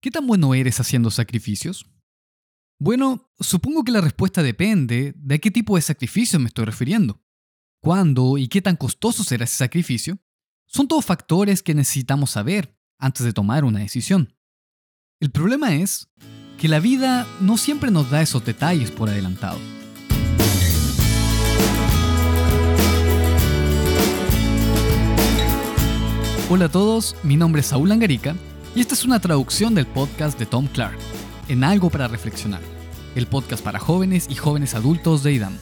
¿Qué tan bueno eres haciendo sacrificios? Bueno, supongo que la respuesta depende de qué tipo de sacrificio me estoy refiriendo. ¿Cuándo y qué tan costoso será ese sacrificio? Son todos factores que necesitamos saber antes de tomar una decisión. El problema es que la vida no siempre nos da esos detalles por adelantado. Hola a todos, mi nombre es Saúl Angarica y esta es una traducción del podcast de Tom Clark, En algo para reflexionar, el podcast para jóvenes y jóvenes adultos de IDAM.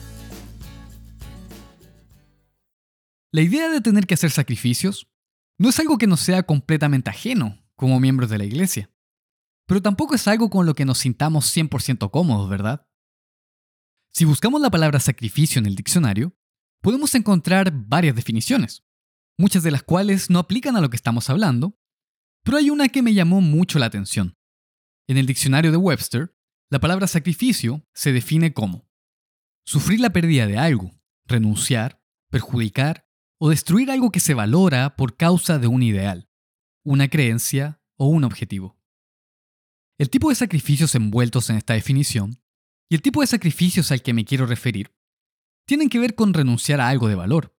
La idea de tener que hacer sacrificios no es algo que nos sea completamente ajeno como miembros de la iglesia, pero tampoco es algo con lo que nos sintamos 100% cómodos, ¿verdad? Si buscamos la palabra sacrificio en el diccionario, podemos encontrar varias definiciones, muchas de las cuales no aplican a lo que estamos hablando, pero hay una que me llamó mucho la atención. En el diccionario de Webster, la palabra sacrificio se define como sufrir la pérdida de algo, renunciar, perjudicar o destruir algo que se valora por causa de un ideal, una creencia o un objetivo. El tipo de sacrificios envueltos en esta definición y el tipo de sacrificios al que me quiero referir tienen que ver con renunciar a algo de valor,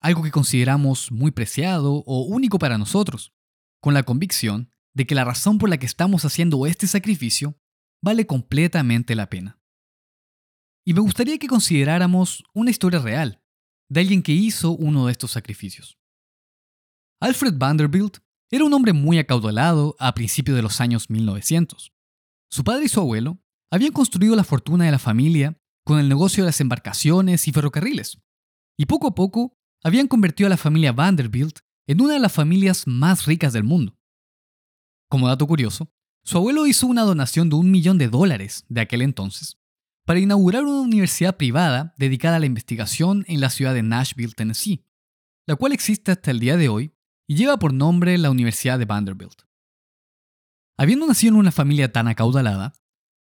algo que consideramos muy preciado o único para nosotros, con la convicción de que la razón por la que estamos haciendo este sacrificio vale completamente la pena. Y me gustaría que consideráramos una historia real de alguien que hizo uno de estos sacrificios. Alfred Vanderbilt era un hombre muy acaudalado a principios de los años 1900. Su padre y su abuelo habían construido la fortuna de la familia con el negocio de las embarcaciones y ferrocarriles, y poco a poco habían convertido a la familia Vanderbilt en una de las familias más ricas del mundo. Como dato curioso, su abuelo hizo una donación de un millón de dólares de aquel entonces para inaugurar una universidad privada dedicada a la investigación en la ciudad de Nashville, Tennessee, la cual existe hasta el día de hoy y lleva por nombre la Universidad de Vanderbilt. Habiendo nacido en una familia tan acaudalada,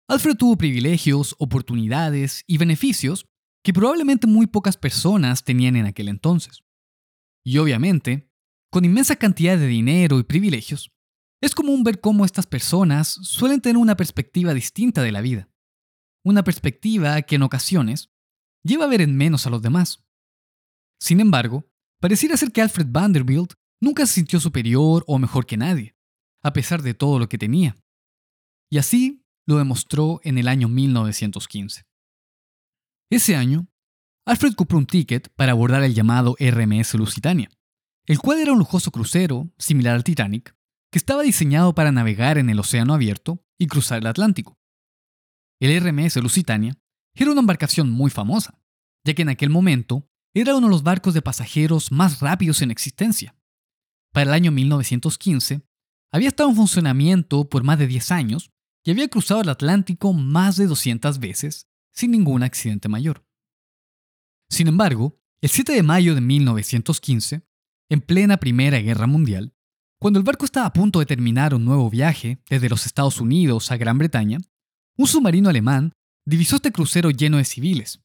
Alfred tuvo privilegios, oportunidades y beneficios que probablemente muy pocas personas tenían en aquel entonces. Y obviamente, con inmensa cantidad de dinero y privilegios, es común ver cómo estas personas suelen tener una perspectiva distinta de la vida. Una perspectiva que en ocasiones lleva a ver en menos a los demás. Sin embargo, pareciera ser que Alfred Vanderbilt nunca se sintió superior o mejor que nadie, a pesar de todo lo que tenía. Y así lo demostró en el año 1915. Ese año, Alfred compró un ticket para abordar el llamado RMS Lusitania, el cual era un lujoso crucero, similar al Titanic, que estaba diseñado para navegar en el océano abierto y cruzar el Atlántico. El RMS Lusitania era una embarcación muy famosa, ya que en aquel momento era uno de los barcos de pasajeros más rápidos en existencia. Para el año 1915, había estado en funcionamiento por más de 10 años y había cruzado el Atlántico más de 200 veces sin ningún accidente mayor. Sin embargo, el 7 de mayo de 1915, en plena Primera Guerra Mundial, cuando el barco estaba a punto de terminar un nuevo viaje desde los Estados Unidos a Gran Bretaña, un submarino alemán divisó este crucero lleno de civiles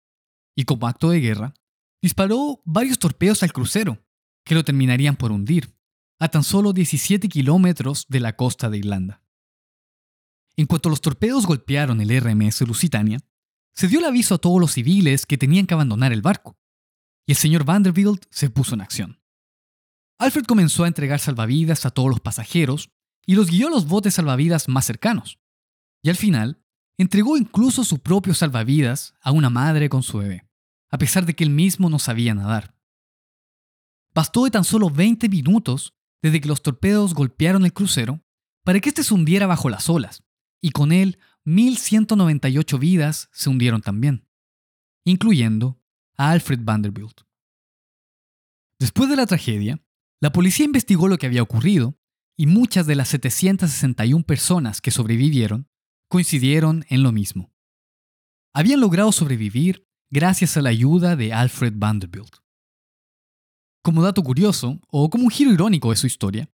y como acto de guerra, disparó varios torpedos al crucero, que lo terminarían por hundir, a tan solo 17 kilómetros de la costa de Irlanda. En cuanto los torpedos golpearon el RMS Lusitania, se dio el aviso a todos los civiles que tenían que abandonar el barco, y el señor Vanderbilt se puso en acción. Alfred comenzó a entregar salvavidas a todos los pasajeros y los guió a los botes salvavidas más cercanos. Y al final, entregó incluso su propio salvavidas a una madre con su bebé, a pesar de que él mismo no sabía nadar. Bastó de tan solo 20 minutos desde que los torpedos golpearon el crucero para que éste se hundiera bajo las olas, y con él 1.198 vidas se hundieron también, incluyendo a Alfred Vanderbilt. Después de la tragedia, la policía investigó lo que había ocurrido y muchas de las 761 personas que sobrevivieron coincidieron en lo mismo. Habían logrado sobrevivir gracias a la ayuda de Alfred Vanderbilt. Como dato curioso, o como un giro irónico de su historia,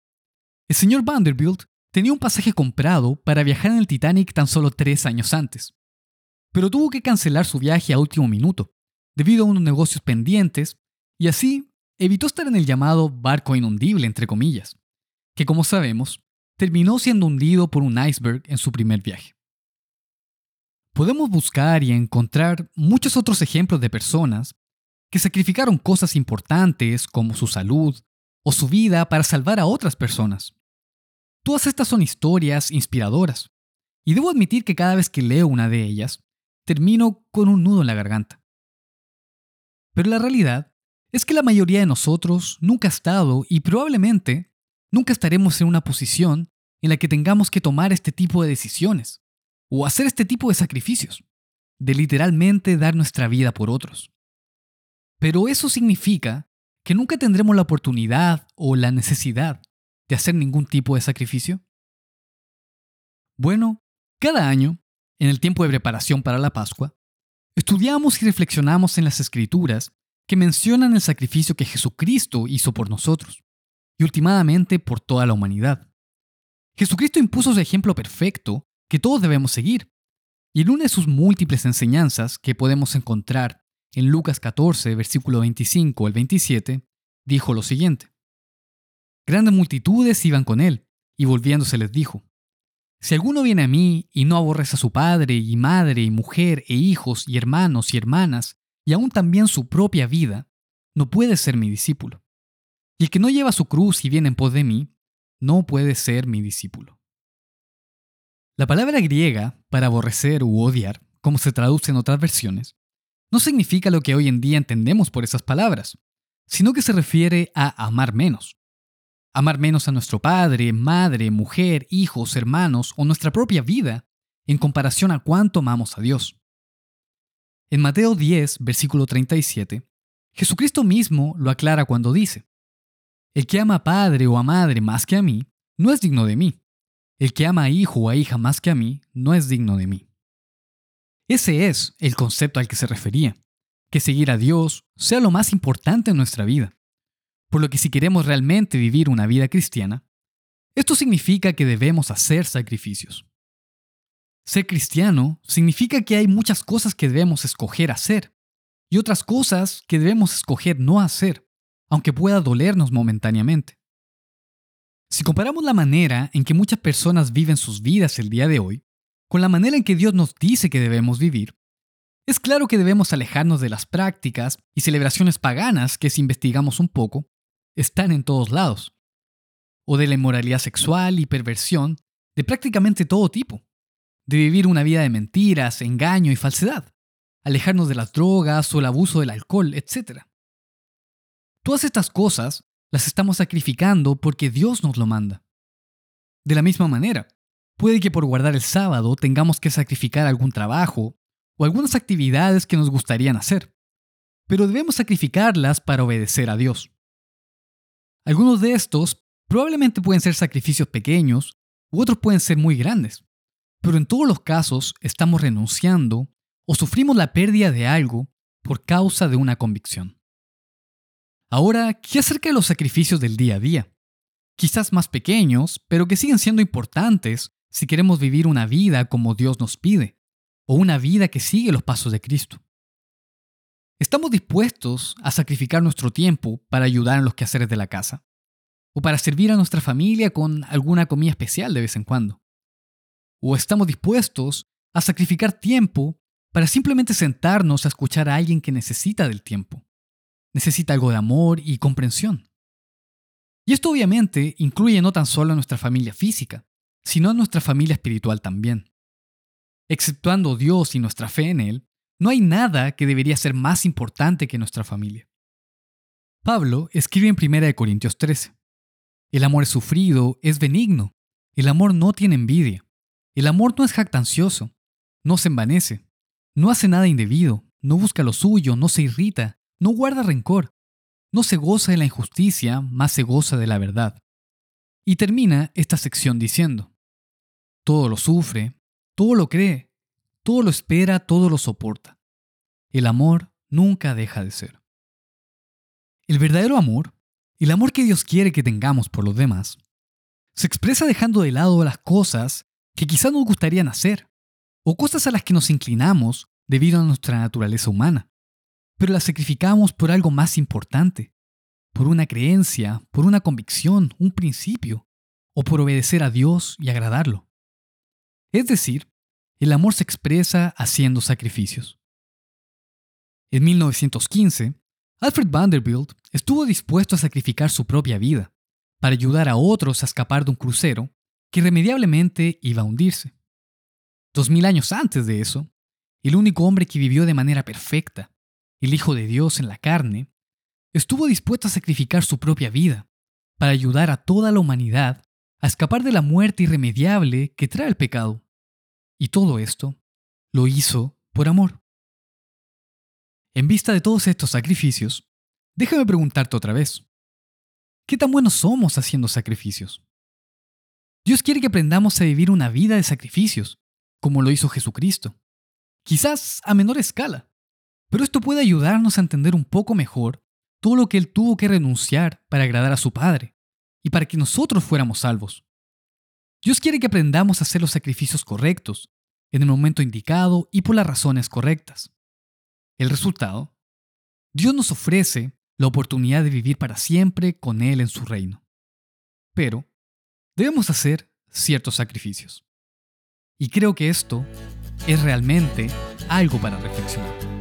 el señor Vanderbilt tenía un pasaje comprado para viajar en el Titanic tan solo tres años antes, pero tuvo que cancelar su viaje a último minuto, debido a unos negocios pendientes, y así evitó estar en el llamado barco inundible, entre comillas, que como sabemos, terminó siendo hundido por un iceberg en su primer viaje. Podemos buscar y encontrar muchos otros ejemplos de personas que sacrificaron cosas importantes como su salud o su vida para salvar a otras personas. Todas estas son historias inspiradoras, y debo admitir que cada vez que leo una de ellas, termino con un nudo en la garganta. Pero la realidad es que la mayoría de nosotros nunca ha estado y probablemente nunca estaremos en una posición en la que tengamos que tomar este tipo de decisiones o hacer este tipo de sacrificios, de literalmente dar nuestra vida por otros. Pero eso significa que nunca tendremos la oportunidad o la necesidad de hacer ningún tipo de sacrificio. Bueno, cada año, en el tiempo de preparación para la Pascua, estudiamos y reflexionamos en las escrituras que mencionan el sacrificio que Jesucristo hizo por nosotros y últimamente por toda la humanidad. Jesucristo impuso su ejemplo perfecto que todos debemos seguir, y en una de sus múltiples enseñanzas que podemos encontrar en Lucas 14, versículo 25 al 27, dijo lo siguiente. Grandes multitudes iban con él, y volviéndose les dijo, Si alguno viene a mí y no aborrece a su padre y madre y mujer e hijos y hermanos y hermanas, y aún también su propia vida, no puede ser mi discípulo. Y el que no lleva su cruz y viene en pos de mí, no puede ser mi discípulo. La palabra griega para aborrecer u odiar, como se traduce en otras versiones, no significa lo que hoy en día entendemos por esas palabras, sino que se refiere a amar menos. Amar menos a nuestro padre, madre, mujer, hijos, hermanos o nuestra propia vida en comparación a cuánto amamos a Dios. En Mateo 10, versículo 37, Jesucristo mismo lo aclara cuando dice, El que ama a padre o a madre más que a mí, no es digno de mí. El que ama a hijo o a hija más que a mí, no es digno de mí. Ese es el concepto al que se refería, que seguir a Dios sea lo más importante en nuestra vida. Por lo que si queremos realmente vivir una vida cristiana, esto significa que debemos hacer sacrificios. Ser cristiano significa que hay muchas cosas que debemos escoger hacer y otras cosas que debemos escoger no hacer, aunque pueda dolernos momentáneamente. Si comparamos la manera en que muchas personas viven sus vidas el día de hoy, con la manera en que Dios nos dice que debemos vivir, es claro que debemos alejarnos de las prácticas y celebraciones paganas que si investigamos un poco, están en todos lados, o de la inmoralidad sexual y perversión de prácticamente todo tipo, de vivir una vida de mentiras, engaño y falsedad, alejarnos de las drogas o el abuso del alcohol, etc. Todas estas cosas las estamos sacrificando porque Dios nos lo manda. De la misma manera, Puede que por guardar el sábado tengamos que sacrificar algún trabajo o algunas actividades que nos gustarían hacer, pero debemos sacrificarlas para obedecer a Dios. Algunos de estos probablemente pueden ser sacrificios pequeños u otros pueden ser muy grandes, pero en todos los casos estamos renunciando o sufrimos la pérdida de algo por causa de una convicción. Ahora, ¿qué acerca de los sacrificios del día a día? Quizás más pequeños, pero que siguen siendo importantes si queremos vivir una vida como Dios nos pide, o una vida que sigue los pasos de Cristo. ¿Estamos dispuestos a sacrificar nuestro tiempo para ayudar en los quehaceres de la casa? ¿O para servir a nuestra familia con alguna comida especial de vez en cuando? ¿O estamos dispuestos a sacrificar tiempo para simplemente sentarnos a escuchar a alguien que necesita del tiempo? Necesita algo de amor y comprensión. Y esto obviamente incluye no tan solo a nuestra familia física, sino a nuestra familia espiritual también. Exceptuando Dios y nuestra fe en Él, no hay nada que debería ser más importante que nuestra familia. Pablo escribe en 1 Corintios 13, El amor es sufrido, es benigno, el amor no tiene envidia, el amor no es jactancioso, no se envanece, no hace nada indebido, no busca lo suyo, no se irrita, no guarda rencor, no se goza de la injusticia, más se goza de la verdad. Y termina esta sección diciendo, todo lo sufre, todo lo cree, todo lo espera, todo lo soporta. El amor nunca deja de ser. El verdadero amor, el amor que Dios quiere que tengamos por los demás, se expresa dejando de lado las cosas que quizás nos gustarían hacer, o cosas a las que nos inclinamos debido a nuestra naturaleza humana, pero las sacrificamos por algo más importante, por una creencia, por una convicción, un principio, o por obedecer a Dios y agradarlo. Es decir, el amor se expresa haciendo sacrificios. En 1915, Alfred Vanderbilt estuvo dispuesto a sacrificar su propia vida para ayudar a otros a escapar de un crucero que irremediablemente iba a hundirse. Dos mil años antes de eso, el único hombre que vivió de manera perfecta, el Hijo de Dios en la carne, estuvo dispuesto a sacrificar su propia vida para ayudar a toda la humanidad a escapar de la muerte irremediable que trae el pecado. Y todo esto lo hizo por amor. En vista de todos estos sacrificios, déjame preguntarte otra vez. ¿Qué tan buenos somos haciendo sacrificios? Dios quiere que aprendamos a vivir una vida de sacrificios, como lo hizo Jesucristo. Quizás a menor escala, pero esto puede ayudarnos a entender un poco mejor todo lo que Él tuvo que renunciar para agradar a su Padre y para que nosotros fuéramos salvos. Dios quiere que aprendamos a hacer los sacrificios correctos, en el momento indicado y por las razones correctas. El resultado, Dios nos ofrece la oportunidad de vivir para siempre con Él en su reino. Pero debemos hacer ciertos sacrificios. Y creo que esto es realmente algo para reflexionar.